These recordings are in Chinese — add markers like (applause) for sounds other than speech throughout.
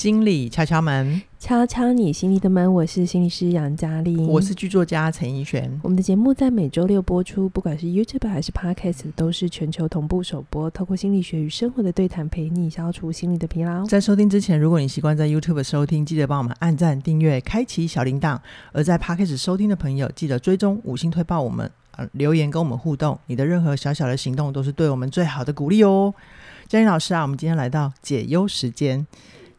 心理敲敲门，敲敲你心里的门。我是心理师杨嘉丽，我是剧作家陈奕璇。我们的节目在每周六播出，不管是 YouTube 还是 Podcast，都是全球同步首播。透过心理学与生活的对谈，陪你消除心理的疲劳。在收听之前，如果你习惯在 YouTube 收听，记得帮我们按赞、订阅、开启小铃铛；而在 Podcast 收听的朋友，记得追踪五星推爆我们，呃，留言跟我们互动。你的任何小小的行动，都是对我们最好的鼓励哦。嘉玲老师啊，我们今天来到解忧时间。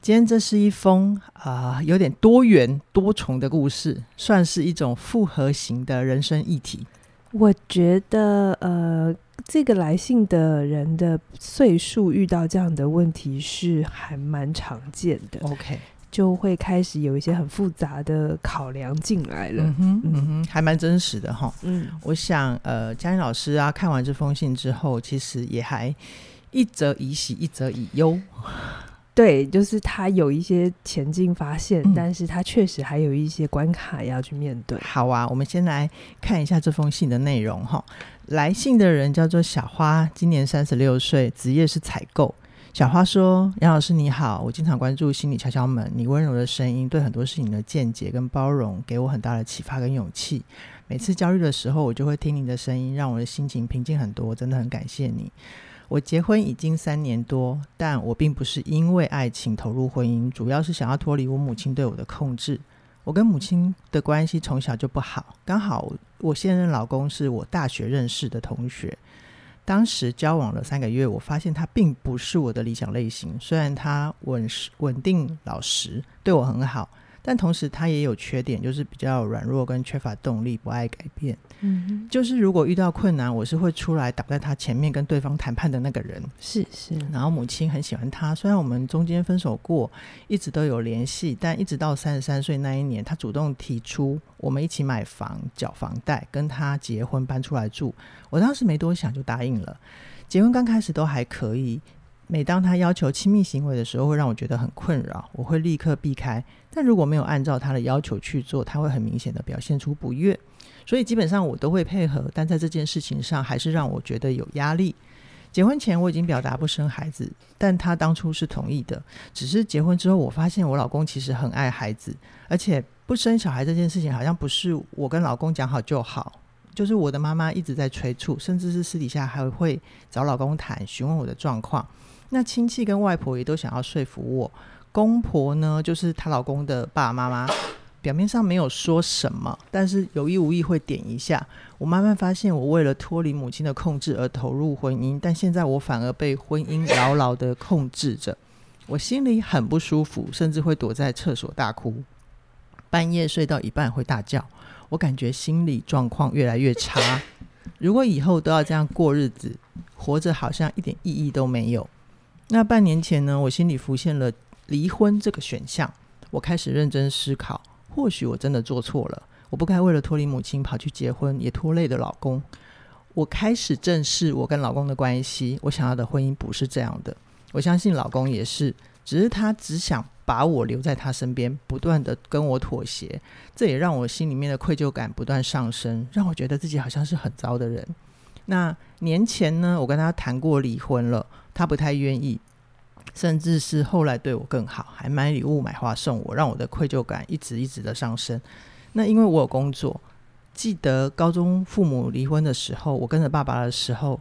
今天这是一封啊、呃，有点多元多重的故事，算是一种复合型的人生议题。我觉得，呃，这个来信的人的岁数遇到这样的问题是还蛮常见的。OK，就会开始有一些很复杂的考量进来了。嗯哼，嗯哼，还蛮真实的哈。嗯，我想，呃，嘉玲老师啊，看完这封信之后，其实也还一则以喜，一则以忧。对，就是他有一些前进发现，嗯，但是他确实还有一些关卡要去面对。好啊，我们先来看一下这封信的内容哈。来信的人叫做小花，今年三十六岁，职业是采购。小花说：“杨老师你好，我经常关注心理敲敲门，你温柔的声音，对很多事情的见解跟包容，给我很大的启发跟勇气。每次焦虑的时候，我就会听你的声音，让我的心情平静很多，真的很感谢你。”我结婚已经三年多，但我并不是因为爱情投入婚姻，主要是想要脱离我母亲对我的控制。我跟母亲的关系从小就不好，刚好我现任老公是我大学认识的同学，当时交往了三个月，我发现他并不是我的理想类型。虽然他稳实稳定老实，对我很好。但同时，他也有缺点，就是比较软弱跟缺乏动力，不爱改变。嗯，就是如果遇到困难，我是会出来挡在他前面跟对方谈判的那个人。是是。然后母亲很喜欢他，虽然我们中间分手过，一直都有联系，但一直到三十三岁那一年，他主动提出我们一起买房、缴房贷，跟他结婚搬出来住。我当时没多想就答应了。结婚刚开始都还可以。每当他要求亲密行为的时候，会让我觉得很困扰，我会立刻避开。但如果没有按照他的要求去做，他会很明显的表现出不悦。所以基本上我都会配合，但在这件事情上还是让我觉得有压力。结婚前我已经表达不生孩子，但他当初是同意的。只是结婚之后，我发现我老公其实很爱孩子，而且不生小孩这件事情好像不是我跟老公讲好就好，就是我的妈妈一直在催促，甚至是私底下还会找老公谈，询问我的状况。那亲戚跟外婆也都想要说服我，公婆呢，就是她老公的爸爸妈妈，表面上没有说什么，但是有意无意会点一下。我慢慢发现，我为了脱离母亲的控制而投入婚姻，但现在我反而被婚姻牢牢的控制着，我心里很不舒服，甚至会躲在厕所大哭，半夜睡到一半会大叫，我感觉心理状况越来越差。如果以后都要这样过日子，活着好像一点意义都没有。那半年前呢，我心里浮现了离婚这个选项。我开始认真思考，或许我真的做错了，我不该为了脱离母亲跑去结婚，也拖累了老公。我开始正视我跟老公的关系，我想要的婚姻不是这样的。我相信老公也是，只是他只想把我留在他身边，不断的跟我妥协。这也让我心里面的愧疚感不断上升，让我觉得自己好像是很糟的人。那年前呢，我跟他谈过离婚了。他不太愿意，甚至是后来对我更好，还买礼物、买花送我，让我的愧疚感一直一直的上升。那因为我有工作，记得高中父母离婚的时候，我跟着爸爸的时候，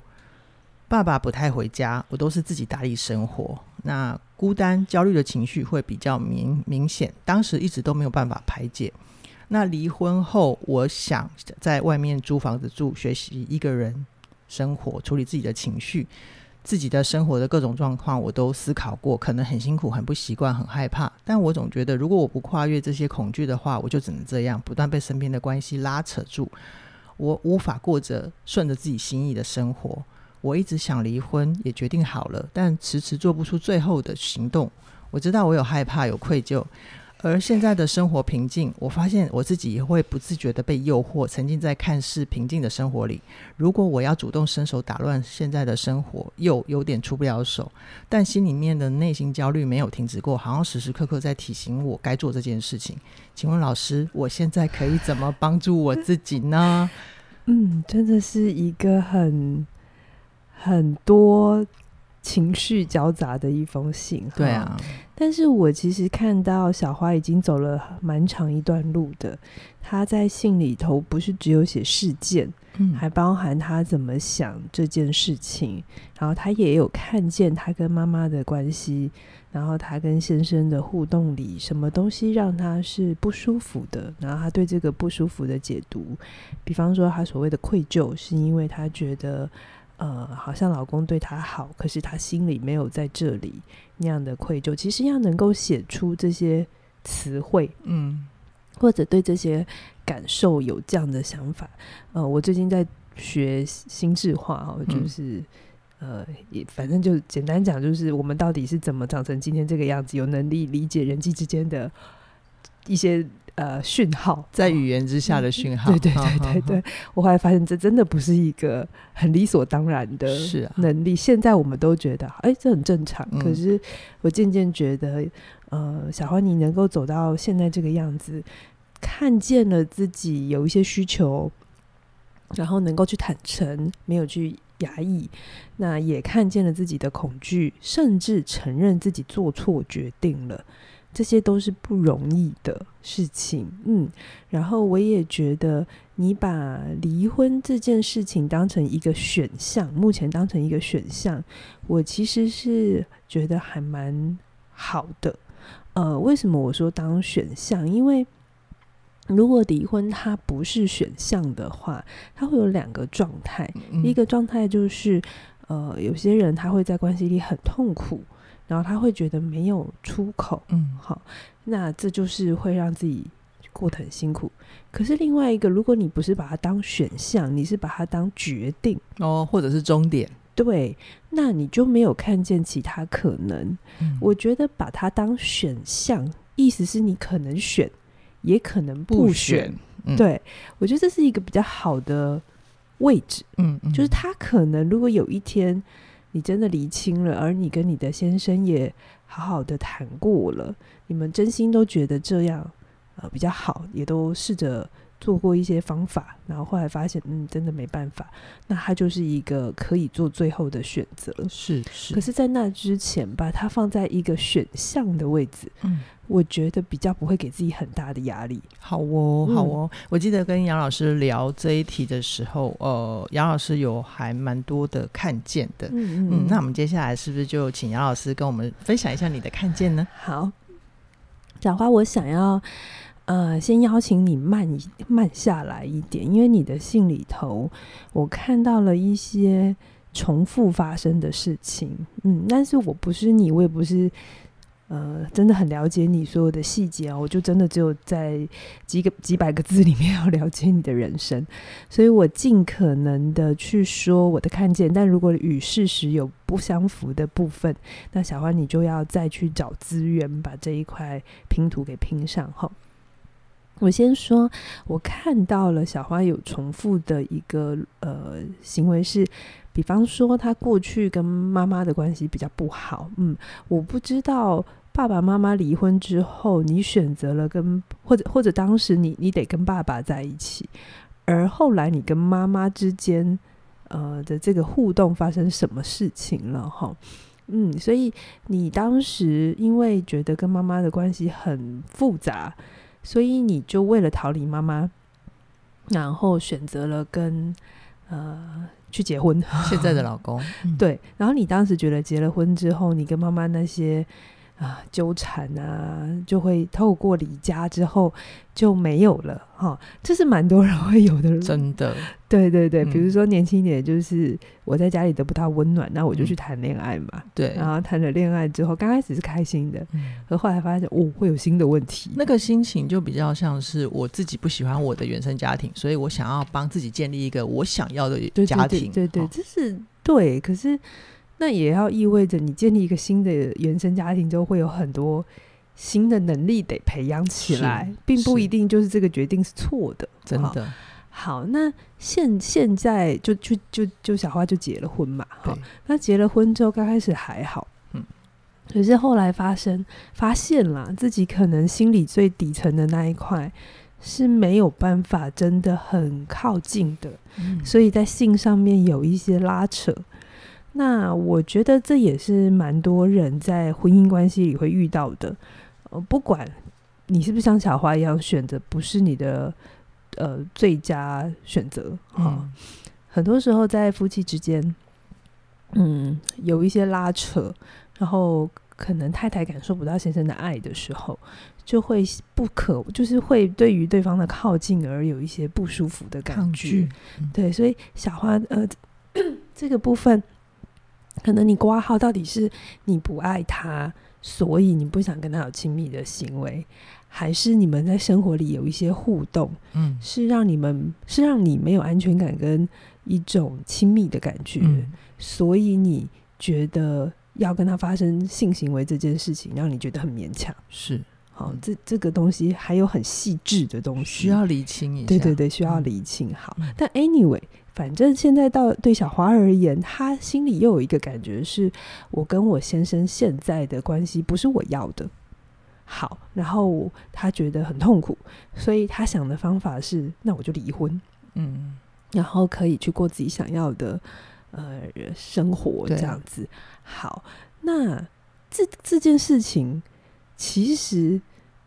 爸爸不太回家，我都是自己打理生活。那孤单、焦虑的情绪会比较明明显，当时一直都没有办法排解。那离婚后，我想在外面租房子住，学习一个人生活，处理自己的情绪。自己的生活的各种状况，我都思考过，可能很辛苦、很不习惯、很害怕。但我总觉得，如果我不跨越这些恐惧的话，我就只能这样不断被身边的关系拉扯住，我无法过着顺着自己心意的生活。我一直想离婚，也决定好了，但迟迟做不出最后的行动。我知道我有害怕，有愧疚。而现在的生活平静，我发现我自己也会不自觉的被诱惑，沉浸在看似平静的生活里。如果我要主动伸手打乱现在的生活，又有点出不了手。但心里面的内心焦虑没有停止过，好像时时刻刻在提醒我该做这件事情。请问老师，我现在可以怎么帮助我自己呢？嗯，真的是一个很很多。情绪交杂的一封信。对啊，但是我其实看到小花已经走了蛮长一段路的。她在信里头不是只有写事件，嗯，还包含她怎么想这件事情，然后她也有看见她跟妈妈的关系。然后她跟先生的互动里，什么东西让她是不舒服的？然后她对这个不舒服的解读，比方说她所谓的愧疚，是因为她觉得，呃，好像老公对他好，可是他心里没有在这里那样的愧疚。其实要能够写出这些词汇，嗯，或者对这些感受有这样的想法，呃，我最近在学心智化哦，就是。嗯呃，也反正就简单讲，就是我们到底是怎么长成今天这个样子，有能力理解人际之间的一些呃讯号，在语言之下的讯号。对对对对对，我后来发现这真的不是一个很理所当然的能力。现在我们都觉得，哎，这很正常。可是我渐渐觉得，呃，小花你能够走到现在这个样子，看见了自己有一些需求，然后能够去坦诚，没有去。压抑，那也看见了自己的恐惧，甚至承认自己做错决定了，这些都是不容易的事情。嗯，然后我也觉得，你把离婚这件事情当成一个选项，目前当成一个选项，我其实是觉得还蛮好的。呃，为什么我说当选项？因为如果离婚它不是选项的话，它会有两个状态。嗯、一个状态就是，呃，有些人他会在关系里很痛苦，然后他会觉得没有出口。嗯，好，那这就是会让自己过得很辛苦。可是另外一个，如果你不是把它当选项，你是把它当决定哦，或者是终点，对，那你就没有看见其他可能。嗯、我觉得把它当选项，意思是你可能选。也可能不选，不选嗯、对，我觉得这是一个比较好的位置。嗯，嗯，就是他可能如果有一天你真的离清了，而你跟你的先生也好好的谈过了，你们真心都觉得这样呃比较好，也都试着做过一些方法，然后后来发现嗯真的没办法，那他就是一个可以做最后的选择。是是，可是，在那之前把它放在一个选项的位置，嗯。我觉得比较不会给自己很大的压力。好哦，好哦。嗯、我记得跟杨老师聊这一题的时候，呃，杨老师有还蛮多的看见的。嗯嗯，嗯。那我们接下来是不是就请杨老师跟我们分享一下你的看见呢？好，小花，我想要呃，先邀请你慢慢下来一点，因为你的信里头我看到了一些重复发生的事情。嗯，但是我不是你，我也不是。呃，真的很了解你所有的细节哦，我就真的只有在几个几百个字里面 (laughs) 要了解你的人生，所以我尽可能的去说我的看见，但如果与事实有不相符的部分，那小花你就要再去找资源把这一块拼图给拼上哈。我先说，我看到了小花有重复的一个呃行为是。比方说，他过去跟妈妈的关系比较不好，嗯，我不知道爸爸妈妈离婚之后，你选择了跟或者或者当时你你得跟爸爸在一起，而后来你跟妈妈之间呃的这个互动发生什么事情了哈？嗯，所以你当时因为觉得跟妈妈的关系很复杂，所以你就为了逃离妈妈，然后选择了跟呃。去结婚，现在的老公 (laughs) 对。然后你当时觉得结了婚之后，你跟妈妈那些啊纠缠啊，就会透过离家之后就没有了哈。这是蛮多人会有的，真的。对对对，比如说年轻一点，就是我在家里得不到温暖，那我就去谈恋爱嘛。对，然后谈了恋爱之后，刚开始是开心的，可后来发现哦，会有新的问题。那个心情就比较像是我自己不喜欢我的原生家庭，所以我想要帮自己建立一个我想要的家庭。对对，这是对。可是那也要意味着你建立一个新的原生家庭之后，会有很多新的能力得培养起来，并不一定就是这个决定是错的，真的。好，那现现在就就就就小花就结了婚嘛，好，那结了婚之后刚开始还好，嗯，可是后来发生发现了自己可能心里最底层的那一块是没有办法真的很靠近的，嗯，所以在性上面有一些拉扯。那我觉得这也是蛮多人在婚姻关系里会遇到的。呃，不管你是不是像小花一样选择不是你的呃最佳选择啊，嗯、很多时候在夫妻之间，嗯，有一些拉扯，然后可能太太感受不到先生的爱的时候，就会不可，就是会对于对方的靠近而有一些不舒服的感觉。抗拒。对，所以小花呃 (coughs) 这个部分。可能你挂号到底是你不爱他，所以你不想跟他有亲密的行为，还是你们在生活里有一些互动，嗯，是让你们是让你没有安全感跟一种亲密的感觉，嗯，所以你觉得要跟他发生性行为这件事情，让你觉得很勉强。是，好，这这个东西还有很细致的东西需要理清一下。对对对，需要理清。好，嗯，但 anyway。反正现在到对小花而言，他心里又有一个感觉是：我跟我先生现在的关系不是我要的。好，然后他觉得很痛苦，所以他想的方法是：那我就离婚，嗯，然后可以去过自己想要的呃生活，这样子。好，那这这件事情其实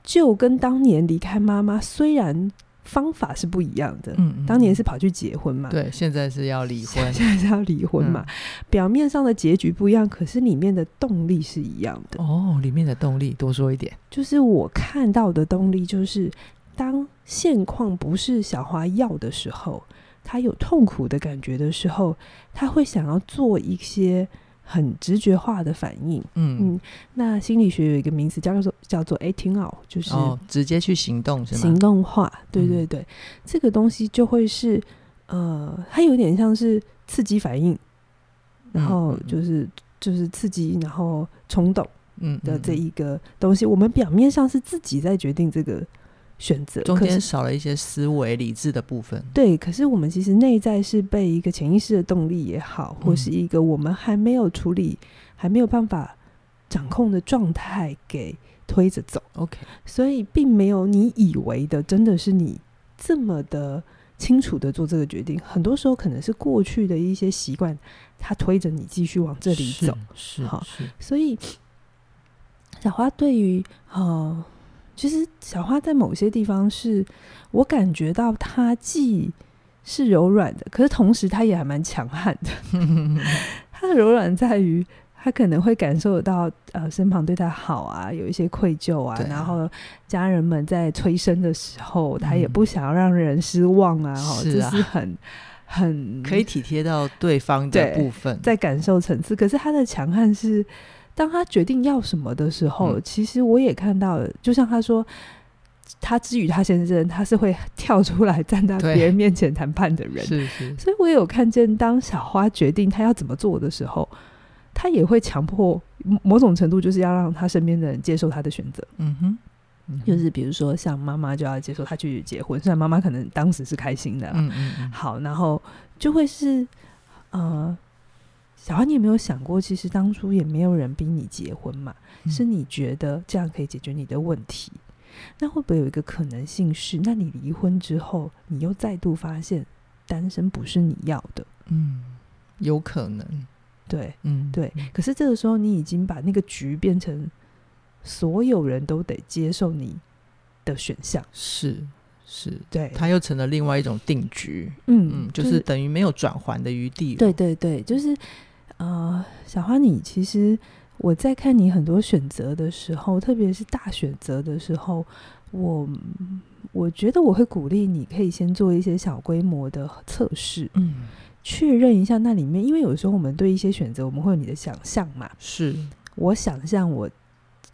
就跟当年离开妈妈，虽然。方法是不一样的。嗯，嗯，当年是跑去结婚嘛？对，现在是要离婚，(laughs) 现在是要离婚嘛？嗯、表面上的结局不一样，可是里面的动力是一样的。哦，里面的动力多说一点，就是我看到的动力，就是当现况不是小花要的时候，他有痛苦的感觉的时候，他会想要做一些。很直觉化的反应，嗯嗯，那心理学有一个名词叫做叫做 acting out，就是、哦、直接去行动是吗？行动化，对对对，嗯、这个东西就会是呃，它有点像是刺激反应，然后就是、嗯、就是刺激，然后冲动，嗯的这一个东西，我们表面上是自己在决定这个。选择中间少了一些思维理智的部分，对。可是我们其实内在是被一个潜意识的动力也好，或是一个我们还没有处理、嗯、还没有办法掌控的状态给推着走。OK，所以并没有你以为的，真的是你这么的清楚的做这个决定。很多时候可能是过去的一些习惯，它推着你继续往这里走。是，好，所以小花对于呃。其实小花在某些地方是我感觉到她既是柔软的，可是同时她也还蛮强悍的。(laughs) 她的柔软在于她可能会感受得到呃身旁对她好啊，有一些愧疚啊，啊然后家人们在催生的时候，她也不想要让人失望啊。哈、嗯，这是很很可以体贴到对方的部分，在感受层次。可是她的强悍是。当他决定要什么的时候，嗯、其实我也看到了，就像他说，他之于他先生，他是会 (laughs) 跳出来站在别人面前谈判的人，是是。所以我也有看见，当小花决定他要怎么做的时候，他也会强迫某种程度，就是要让他身边的人接受他的选择。嗯哼，嗯哼，就是比如说像妈妈就要接受他去结婚，虽然妈妈可能当时是开心的，嗯嗯嗯。好，然后就会是呃。小花，你有没有想过，其实当初也没有人逼你结婚嘛？嗯、是你觉得这样可以解决你的问题？那会不会有一个可能性是，那你离婚之后，你又再度发现单身不是你要的？嗯，有可能。对，嗯，对。可是这个时候，你已经把那个局变成所有人都得接受你的选项。是。是，对，他又成了另外一种定局，嗯，嗯，就是等于没有转还的余地。对对对，就是呃，小花，你其实我在看你很多选择的时候，特别是大选择的时候，我我觉得我会鼓励你可以先做一些小规模的测试，嗯，确认一下那里面，因为有时候我们对一些选择，我们会有你的想象嘛，是我想象我。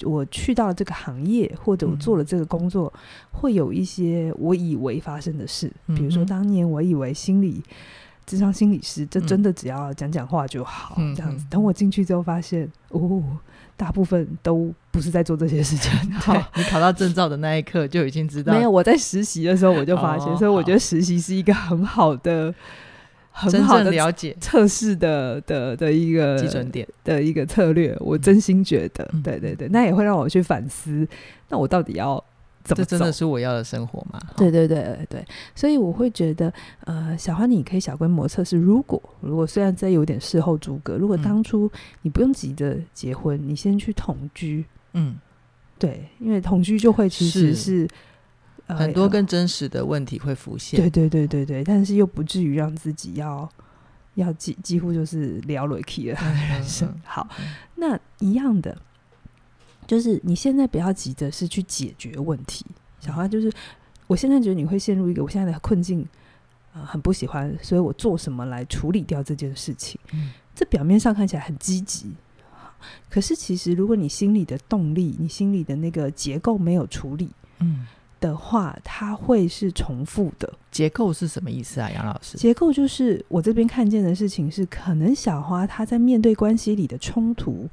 我去到了这个行业，或者我做了这个工作，嗯、会有一些我以为发生的事。比如说，当年我以为心理咨商心理师，这真的只要讲讲话就好，嗯、这样子。等我进去之后，发现哦，大部分都不是在做这些事情。(laughs) 对，你考到证照的那一刻就已经知道。没有，我在实习的时候我就发现，哦、所以我觉得实习是一个很好的。很好的了解测试的的的一个基准点的一个策略，我真心觉得，对对对，那也会让我去反思，那我到底要怎么？这真的是我要的生活吗？对对对对对，所以我会觉得，呃，小花你可以小规模测试。如果如果虽然这有点事后诸葛，如果当初你不用急着结婚，嗯、你先去同居，嗯，对，因为同居就会其实是，呃、很多更真实的问题会浮现。对对对对对，但是又不至于让自己要要几几乎就是聊了 key 了 (laughs) 人生。嗯嗯、好，那一样的。就是你现在不要急着是去解决问题，小花就是，我现在觉得你会陷入一个我现在的困境，呃，很不喜欢，所以我做什么来处理掉这件事情？嗯，这表面上看起来很积极，可是其实如果你心里的动力，你心里的那个结构没有处理，嗯的话，它会是重复的。结构是什么意思啊，杨老师？结构就是我这边看见的事情是，可能小花她在面对关系里的冲突，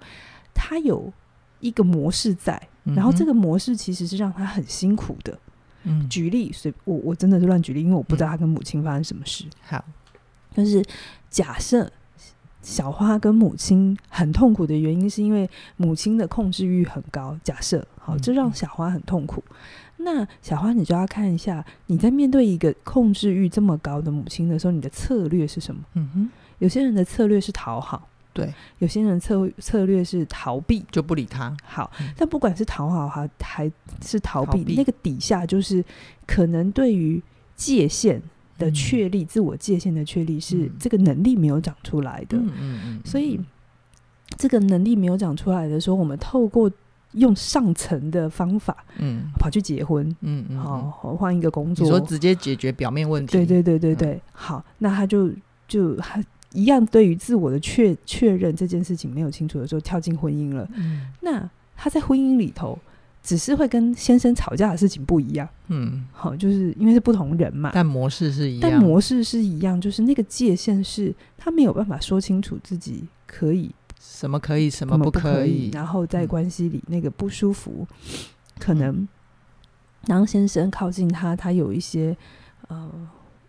她有。一个模式在，然后这个模式其实是让他很辛苦的。嗯，举例，所以我我真的是乱举例，因为我不知道他跟母亲发生什么事。好，就是假设小花跟母亲很痛苦的原因，是因为母亲的控制欲很高。假设好，这让小花很痛苦。那小花，你就要看一下，你在面对一个控制欲这么高的母亲的时候，你的策略是什么？嗯哼，有些人的策略是讨好。对，有些人策策略是逃避，就不理他。好，嗯、但不管是讨好还还是逃避，逃避那个底下就是可能对于界限的确立、嗯、自我界限的确立，是这个能力没有长出来的。嗯嗯嗯。所以这个能力没有长出来的时候，我们透过用上层的方法，嗯，跑去结婚，嗯嗯，好，换一个工作，你说直接解决表面问题。对对对对对，嗯、好，那他就就还。一样，对于自我的确确认这件事情没有清楚的时候，跳进婚姻了。嗯，那他在婚姻里头，只是会跟先生吵架的事情不一样。嗯，好，就是因为是不同人嘛，但模式是一样。但模式是一样，就是那个界限是他没有办法说清楚自己可以什么可以，什么不可以，可以然后在关系里那个不舒服，嗯、可能当先生靠近他，他有一些呃。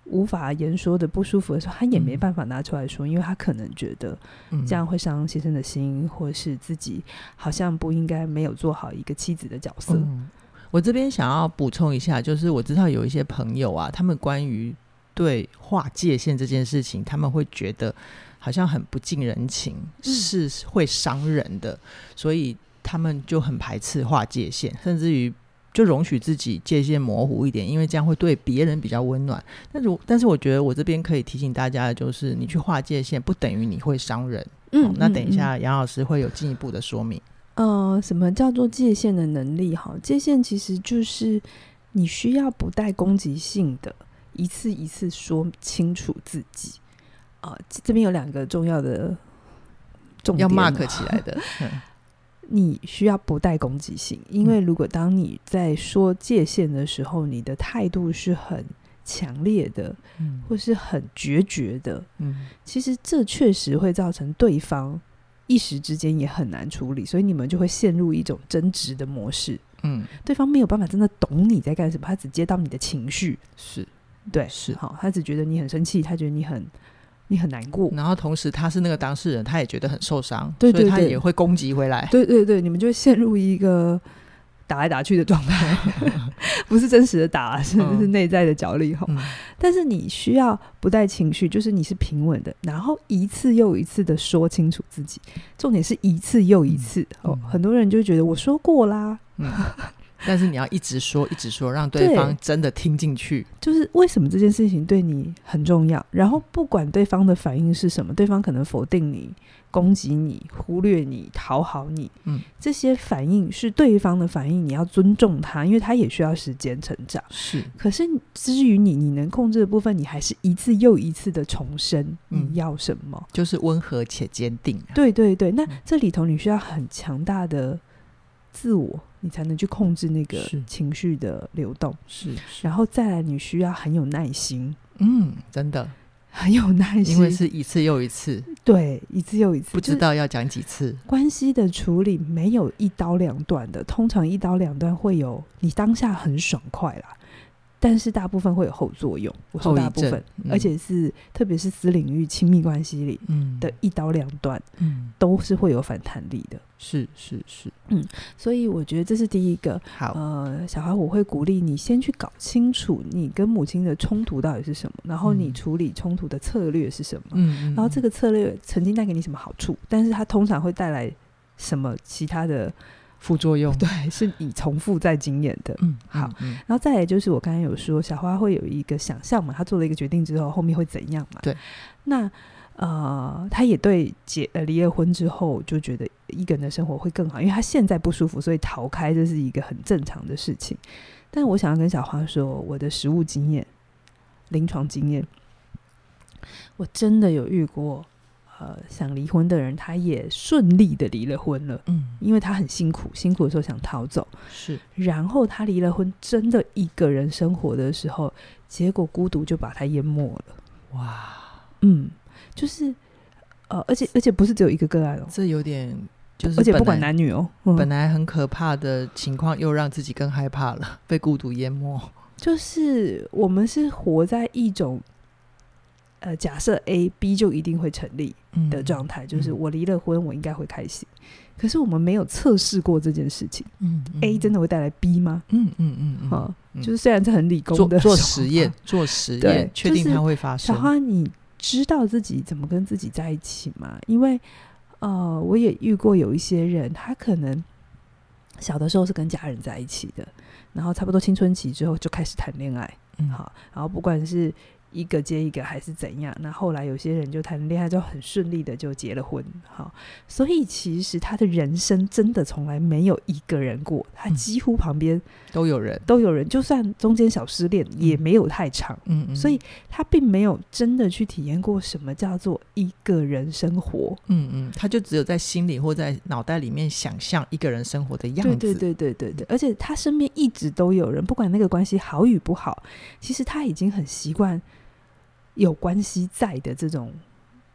无法言说的不舒服的时候，他也没办法拿出来说，嗯、因为他可能觉得这样会伤先生的心，嗯、或是自己好像不应该没有做好一个妻子的角色。嗯、我这边想要补充一下，就是我知道有一些朋友啊，他们关于对划界限这件事情，他们会觉得好像很不近人情，嗯、是会伤人的，所以他们就很排斥划界限，甚至于。就容许自己界限模糊一点，因为这样会对别人比较温暖。但是，但是我觉得我这边可以提醒大家的就是，你去划界限不等于你会伤人。嗯，那等一下杨老师会有进一步的说明。呃，什么叫做界限的能力？哈，界限其实就是你需要不带攻击性的，一次一次说清楚自己。啊、呃，这边有两个重要的重点要 mark 起来的。你需要不带攻击性，因为如果当你在说界限的时候，嗯、你的态度是很强烈的，嗯、或是很决绝的，嗯，其实这确实会造成对方一时之间也很难处理，所以你们就会陷入一种争执的模式，嗯，对方没有办法真的懂你在干什么，他只接到你的情绪，是。对，是。好，他只觉得你很生气，他觉得你很。你很难过，然后同时他是那个当事人，他也觉得很受伤，对对对，所以他也会攻击回来。对对对，你们就会陷入一个打来打去的状态，(laughs) 不是真实的打，是是内在的角力吼。嗯、但是你需要不带情绪，就是你是平稳的，然后一次又一次的说清楚自己，重点是一次又一次、嗯、哦。很多人就觉得我说过啦。嗯但是你要一直说，一直说，让对方真的听进去。就是为什么这件事情对你很重要？然后不管对方的反应是什么，对方可能否定你、攻击你、忽略你、讨好你，嗯，这些反应是对方的反应，你要尊重他，因为他也需要时间成长。是，可是至于你，你能控制的部分，你还是一次又一次的重申你要什么，嗯，就是温和且坚定啊。对对对，那这里头你需要很强大的自我。你才能去控制那个情绪的流动，是，是，然后再来，你需要很有耐心，嗯，真的。很有耐心，因为是一次又一次，(laughs) 对，一次又一次，不知道要讲几次。关系的处理没有一刀两断的，通常一刀两断会有你当下很爽快啦，但是大部分会有后作用。我说大部分，嗯、而且是特别是私领域亲密关系里的一刀两断，嗯，都是会有反弹力的。是是是，嗯，所以我觉得这是第一个。好，呃，小孩，我会鼓励你先去搞清楚你跟母亲的冲突到底是什么，然后你处理冲突的策略是什么，嗯，然后这个策略曾经带给你什么好处，但是它通常会带来什么其他的。副作用对，是你重复在经验的。嗯，好，嗯、然后再来就是我刚才有说，小花会有一个想象嘛，她做了一个决定之后，后面会怎样嘛？对，那呃，她也对结呃离了婚之后就觉得一个人的生活会更好，因为她现在不舒服，所以逃开这是一个很正常的事情。但我想要跟小花说，我的实务经验、临床经验，我真的有遇过。呃，想离婚的人，他也顺利的离了婚了。嗯，因为他很辛苦，辛苦的时候想逃走。是，然后他离了婚，真的一个人生活的时候，结果孤独就把他淹没了。哇，嗯，就是，呃，而且而且不是只有一个个案哦，这有点就是，而且不管男女哦，嗯，本来很可怕的情况，又让自己更害怕了，(laughs) 被孤独淹没。就是我们是活在一种。呃，假设 A、B 就一定会成立的状态，嗯、就是我离了婚，我应该会开心。嗯、可是我们没有测试过这件事情。嗯嗯、A 真的会带来 B 吗？嗯嗯嗯嗯，就是虽然这很理工的做实验，做实验，确定它会发生。小花，你知道自己怎么跟自己在一起吗？因为呃，我也遇过有一些人，他可能小的时候是跟家人在一起的，然后差不多青春期之后就开始谈恋爱。嗯，好，然后不管是。一个接一个还是怎样？那后来有些人就谈恋爱，就很顺利的就结了婚。好，所以其实他的人生真的从来没有一个人过，他几乎旁边都有人，都有人。就算中间小失恋，也没有太长。嗯嗯，所以他并没有真的去体验过什么叫做一个人生活。嗯嗯，他就只有在心里或在脑袋里面想象一个人生活的样子。对对对对对对，而且他身边一直都有人，不管那个关系好与不好，其实他已经很习惯。有关系在的这种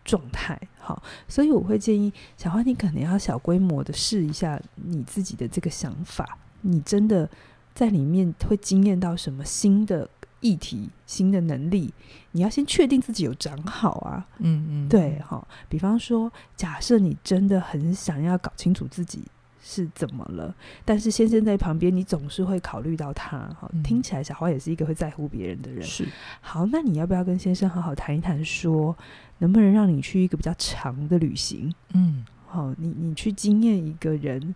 状态，好，所以我会建议小花，你可能要小规模的试一下你自己的这个想法，你真的在里面会经验到什么新的议题、新的能力，你要先确定自己有长好啊，嗯嗯，对，好，比方说，假设你真的很想要搞清楚自己。是怎么了？但是先生在旁边，你总是会考虑到他。哈，听起来小花也是一个会在乎别人的人。是，好，那你要不要跟先生好好谈一谈，说能不能让你去一个比较长的旅行？嗯，好，你你去经验一个人，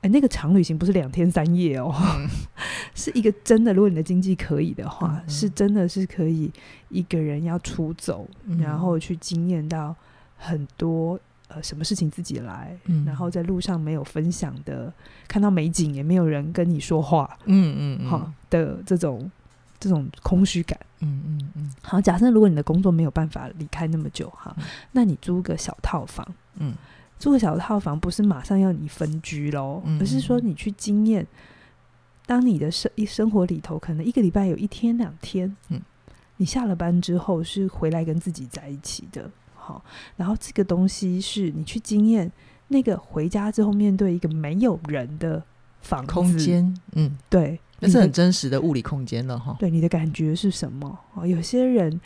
哎，那个长旅行不是两天三夜哦，嗯、(laughs) 是一个真的。如果你的经济可以的话，嗯、是真的是可以一个人要出走，嗯、然后去经验到很多。呃，什么事情自己来，嗯、然后在路上没有分享的，看到美景也没有人跟你说话，嗯嗯，好、嗯、的这种这种空虚感，嗯嗯嗯。好，假设如果你的工作没有办法离开那么久，哈，嗯、那你租个小套房，嗯，租个小套房不是马上要你分居喽，嗯、而是说你去经验，当你的生一生活里头可能一个礼拜有一天两天，嗯，你下了班之后是回来跟自己在一起的。好，然后这个东西是你去经验那个回家之后面对一个没有人的房空间，嗯，对，那是很真实的物理空间了哈。对，你的感觉是什么？哦，有些人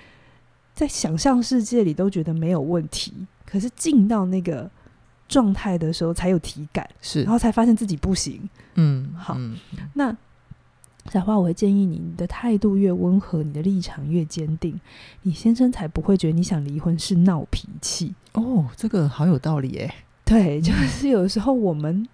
在想象世界里都觉得没有问题，可是进到那个状态的时候才有体感，是，然后才发现自己不行。嗯，好，嗯，那。小花，我会建议你，你的态度越温和，你的立场越坚定，你先生才不会觉得你想离婚是闹脾气。哦，这个好有道理耶。对，就是有时候我们，嗯、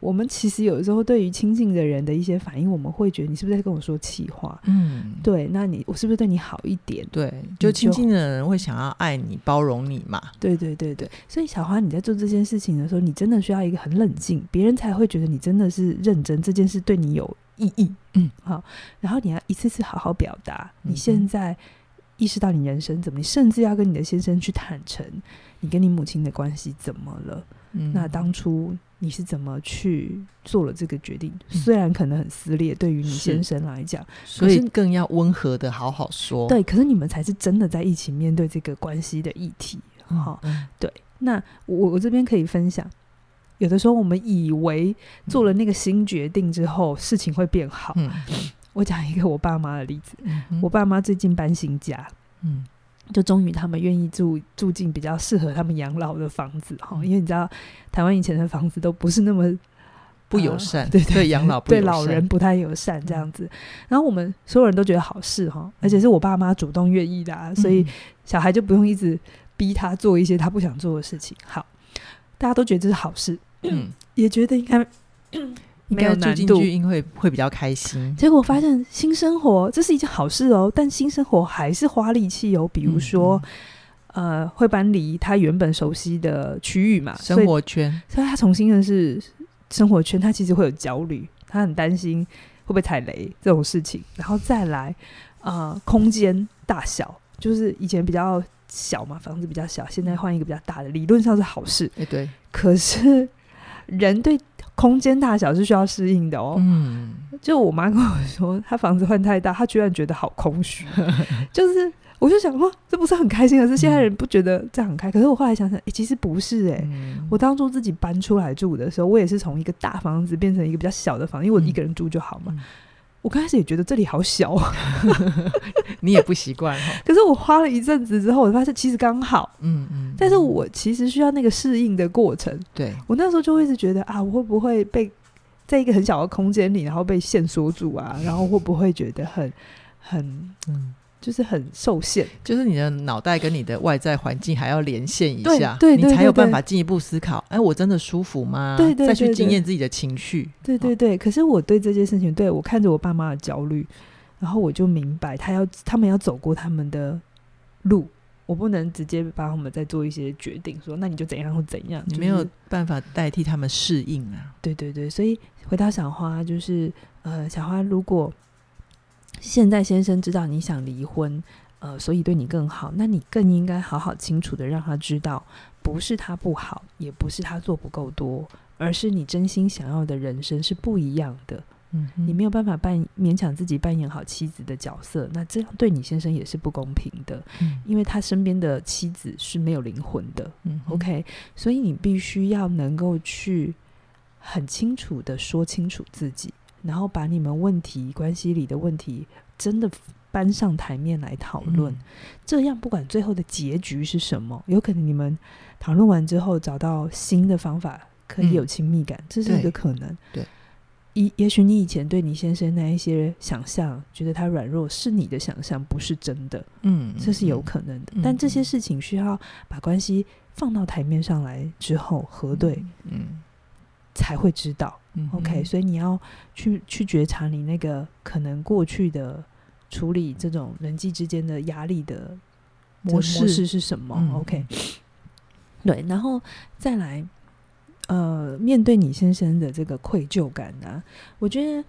我们其实有时候对于亲近的人的一些反应，我们会觉得你是不是在跟我说气话？嗯，对，那你我是不是对你好一点？对，就亲近的人会想要爱你、包容你嘛。对对对对，所以小花，你在做这件事情的时候，你真的需要一个很冷静，别人才会觉得你真的是认真，这件事对你有。意义，嗯，好，然后你要一次次好好表达。你现在意识到你人生怎么，你甚至要跟你的先生去坦诚，你跟你母亲的关系怎么了？嗯，那当初你是怎么去做了这个决定？虽然可能很撕裂，对于你先生来讲，所以更要温和的好好说。对，可是你们才是真的在一起面对这个关系的议题。好，对，那我我这边可以分享。有的时候，我们以为做了那个新决定之后，嗯、事情会变好。嗯、我讲一个我爸妈的例子，嗯我爸妈最近搬新家，嗯就终于他们愿意住住进比较适合他们养老的房子哈，嗯因为你知道台湾以前的房子都不是那么不友善，呃对对对养老不对友善老人不太友善这样子。然后我们所有人都觉得好事哈，而且是我爸妈主动愿意的、啊，所以小孩就不用一直逼他做一些他不想做的事情。好，大家都觉得这是好事，嗯，也觉得应该应没有难度。因为会比较开心。结果发现新生活这是一件好事哦，但新生活还是花力气哦。比如说，嗯呃，会搬离他原本熟悉的区域嘛，生活圈，所以，他重新认识生活圈，他其实会有焦虑，他很担心会不会踩雷这种事情。然后再来，呃，空间大小，就是以前比较小嘛，房子比较小，现在换一个比较大的，理论上是好事。哎，对，可是人对空间大小是需要适应的哦。嗯，就我妈跟我说，她房子换太大，她居然觉得好空虚。(laughs) 就是，我就想说，这不是很开心的是？现在人不觉得这样很开？可是我后来想想，哎、欸，其实不是哎、欸。嗯我当初自己搬出来住的时候，我也是从一个大房子变成一个比较小的房，因为我一个人住就好嘛。嗯我刚开始也觉得这里好小啊，(laughs) (laughs) 你也不习惯哈。可是我花了一阵子之后，我发现其实刚好。嗯嗯，但是我其实需要那个适应的过程。对，我那时候就会一直觉得啊，我会不会被在一个很小的空间里，然后被限缩住啊？然后会不会觉得很很嗯，就是很受限？就是你的脑袋跟你的外在环境还要连线一下，对对对你才有办法进一步思考。哎，我真的舒服吗？对对对再去经验自己的情绪。对对对。可是我对这件事情，对我看着我爸妈的焦虑，然后我就明白，他要他们要走过他们的路，我不能直接把他们再做一些决定，说那你就怎样或怎样，你没有办法代替他们适应啊。对对对，所以回到小花，就是呃，小花，如果现在先生知道你想离婚，呃，所以对你更好，那你更应该好好清楚的让他知道，不是他不好，也不是他做不够多，而是你真心想要的人生是不一样的。嗯，你没有办法扮勉强自己扮演好妻子的角色，那这样对你先生也是不公平的，嗯因为他身边的妻子是没有灵魂的。嗯 OK，所以你必须要能够去很清楚的说清楚自己，然后把你们问题关系里的问题真的搬上台面来讨论。嗯这样不管最后的结局是什么，有可能你们讨论完之后找到新的方法可以有亲密感，嗯这是一个可能。对，也也许你以前对你先生那一些想象，觉得他软弱是你的想象，不是真的。嗯，这是有可能的，嗯但这些事情需要把关系放到台面上来之后核对，嗯才会知道。嗯 OK，所以你要去去觉察你那个可能过去的处理这种人际之间的压力的模式模式是什么、嗯 OK，(sniffs) 对，然后再来，呃，面对你先生的这个愧疚感呢、我觉得、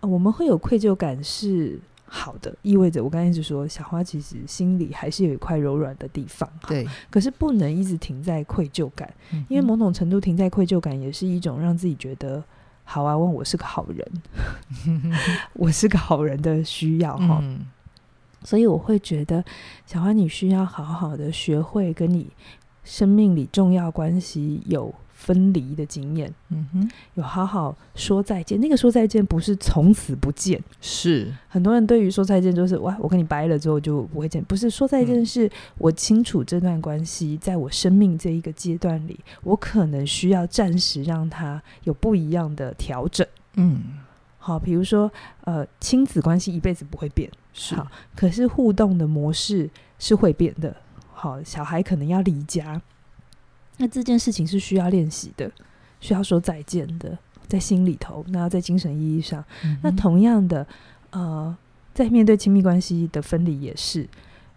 呃我们会有愧疚感是好的，意味着我刚才一直说小花其实心里还是有一块柔软的地方，对，可是不能一直停在愧疚感。嗯因为某种程度停在愧疚感，也是一种让自己觉得好啊，问我是个好人，(laughs) 我是个好人的需要哈。嗯所以我会觉得，小花，你需要好好的学会跟你生命里重要关系有分离的经验，嗯哼，有好好说再见。那个说再见不是从此不见，是很多人对于说再见就是哇，我跟你掰了之后就不会见。不是说再见，是我清楚这段关系在我生命这一个阶段里，我可能需要暂时让它有不一样的调整。嗯好，比如说呃，亲子关系一辈子不会变，是好，可是互动的模式是会变的。好，小孩可能要离家，那这件事情是需要练习的，需要说再见的，在心里头，那在精神意义上。嗯那同样的，呃，在面对亲密关系的分离也是，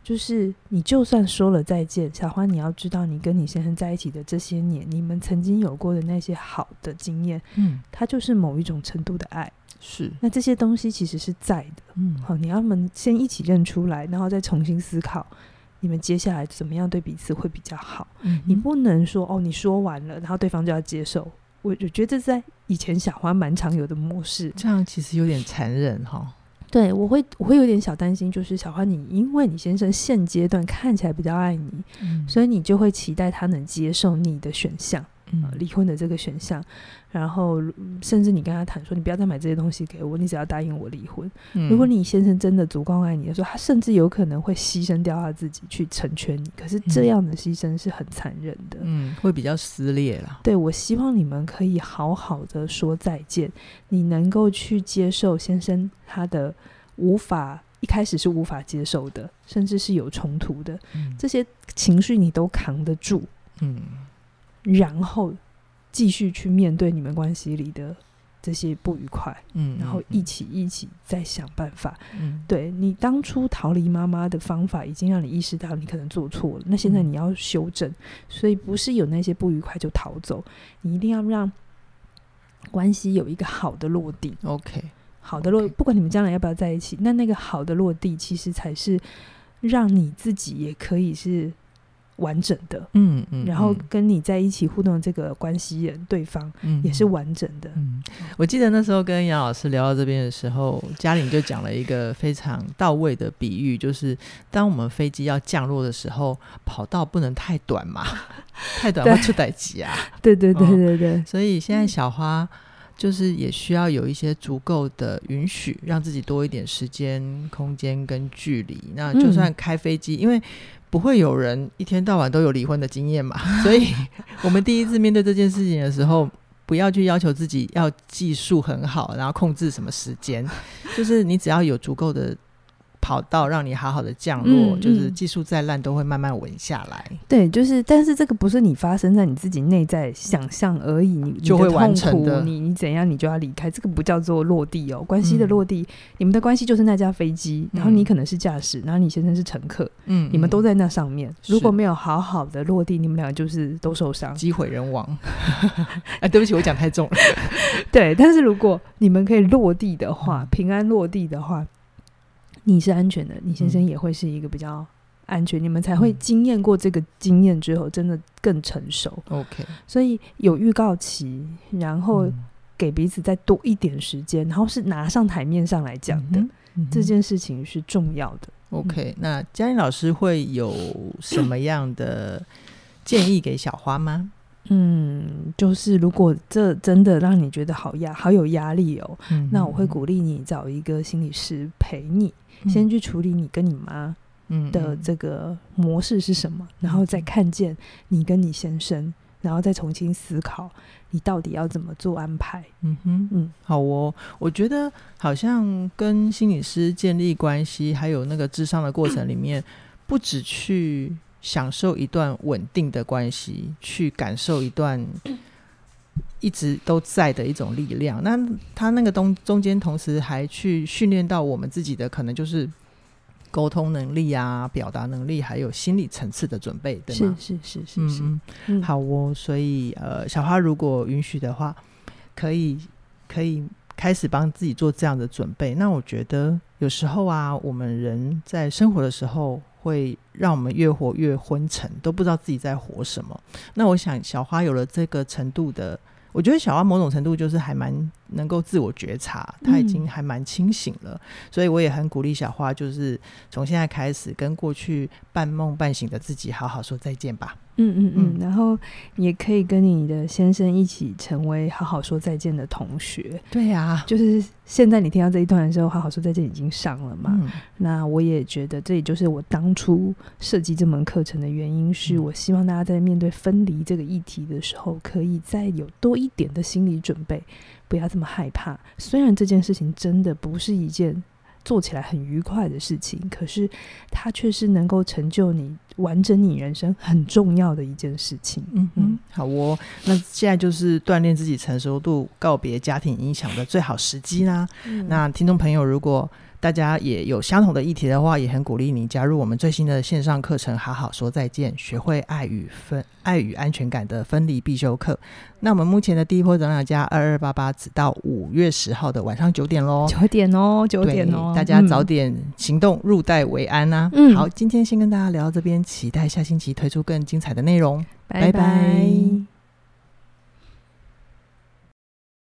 就是你就算说了再见，小花，你要知道，你跟你先生在一起的这些年，你们曾经有过的那些好的经验，嗯它就是某一种程度的爱。是那这些东西其实是在的，嗯好，你要们先一起认出来，然后再重新思考，你们接下来怎么样对彼此会比较好。嗯你不能说哦，你说完了，然后对方就要接受。我我觉得这在以前小花蛮常有的模式。这样其实有点残忍哈。对，我会我会有点小担心，就是小花，你因为你先生现阶段看起来比较爱你，嗯所以你就会期待他能接受你的选项。呃、离婚的这个选项，然后甚至你跟他谈说，你不要再买这些东西给我，你只要答应我离婚。嗯、如果你先生真的足够爱你的时候，他甚至有可能会牺牲掉他自己去成全你。可是这样的牺牲是很残忍的，嗯，会比较撕裂了。对，我希望你们可以好好的说再见，你能够去接受先生他的无法一开始是无法接受的，甚至是有冲突的，嗯、这些情绪你都扛得住，嗯。然后继续去面对你们关系里的这些不愉快，嗯，然后一起一起再想办法。嗯，对，你当初逃离妈妈的方法已经让你意识到你可能做错了，那现在你要修正，所以不是有那些不愉快就逃走，你一定要让关系有一个好的落地。OK，好的落，不管你们将来要不要在一起，那那个好的落地其实才是让你自己也可以是。完整的，嗯嗯，然后跟你在一起互动这个关系人，对方也是完整的。嗯，我记得那时候跟杨老师聊到这边的时候，嘉玲就讲了一个非常到位的比喻，就是当我们飞机要降落的时候，跑道不能太短嘛，(laughs) 太短会出歹机啊。(laughs) 对对对对对，所以现在小花就是也需要有一些足够的允许，让自己多一点时间、空间跟距离。那就算开飞机，因为。不会有人一天到晚都有离婚的经验嘛？(laughs) 所以我们第一次面对这件事情的时候，不要去要求自己要技术很好，然后控制什么时间，就是你只要有足够的。跑道让你好好的降落，嗯、就是技术再烂都会慢慢稳下来。对，就是，但是这个不是你发生在你自己内在想象而已，你就会完成的。你你怎样，你就要离开，这个不叫做落地哦。关系的落地，嗯、你们的关系就是那架飞机，然后你可能是驾驶，然后你先生是乘客，嗯，你们都在那上面。如果没有好好的落地，你们两个就是都受伤，机毁人亡。哎，(laughs) 对不起，我讲太重了。(laughs) 对，但是如果你们可以落地的话，平安落地的话。你是安全的，你先生也会是一个比较安全，嗯、你们才会经验过这个经验之后，真的更成熟。OK，所以有预告期，然后给彼此再多一点时间，然后是拿上台面上来讲的，这件事情是重要的。OK，那嘉玲老师会有什么样的建议给小花吗？(coughs) 嗯，就是如果这真的让你觉得好压、好有压力哦，嗯、那我会鼓励你找一个心理师陪你。先去处理你跟你妈的这个模式是什么，然后再看见你跟你先生，然后再重新思考你到底要怎么做安排。嗯哼，嗯，好哦，我觉得好像跟心理师建立关系，还有那个智商的过程里面，(clears throat) 不只去享受一段稳定的关系，去感受一段。一直都在的一种力量，那他那个东中间同时还去训练到我们自己的可能就是沟通能力啊、表达能力，还有心理层次的准备，对吗？是是是是是，嗯嗯、好哦。所以呃，小花如果允许的话，可以可以开始帮自己做这样的准备。那我觉得有时候啊，我们人在生活的时候，会让我们越活越昏沉，都不知道自己在活什么。那我想小花有了这个程度的。我觉得小花某种程度就是还蛮能够自我觉察，他已经还蛮清醒了，嗯、所以我也很鼓励小花，就是从现在开始跟过去半梦半醒的自己好好说再见吧。嗯嗯嗯，然后也可以跟你的先生一起成为好好说再见的同学。对呀、啊，就是现在你听到这一段的时候，好好说再见已经上了嘛。嗯、那我也觉得这也就是我当初设计这门课程的原因，是我希望大家在面对分离这个议题的时候，可以再有多一点的心理准备，不要这么害怕。虽然这件事情真的不是一件。做起来很愉快的事情，可是它却是能够成就你、完整你人生很重要的一件事情。嗯嗯，好哦，那现在就是锻炼自己成熟度、告别家庭影响的最好时机啦。嗯、那听众朋友，如果大家也有相同的议题的话，也很鼓励你加入我们最新的线上课程。好好说再见，学会爱与分爱与安全感的分离必修课。那我们目前的第一波早鸟价二二八八，直到五月十号的晚上九点喽。九点哦，九点哦，大家早点行动，嗯、入袋为安呐、啊。嗯，好，今天先跟大家聊到这边，期待下星期推出更精彩的内容。拜拜。拜拜。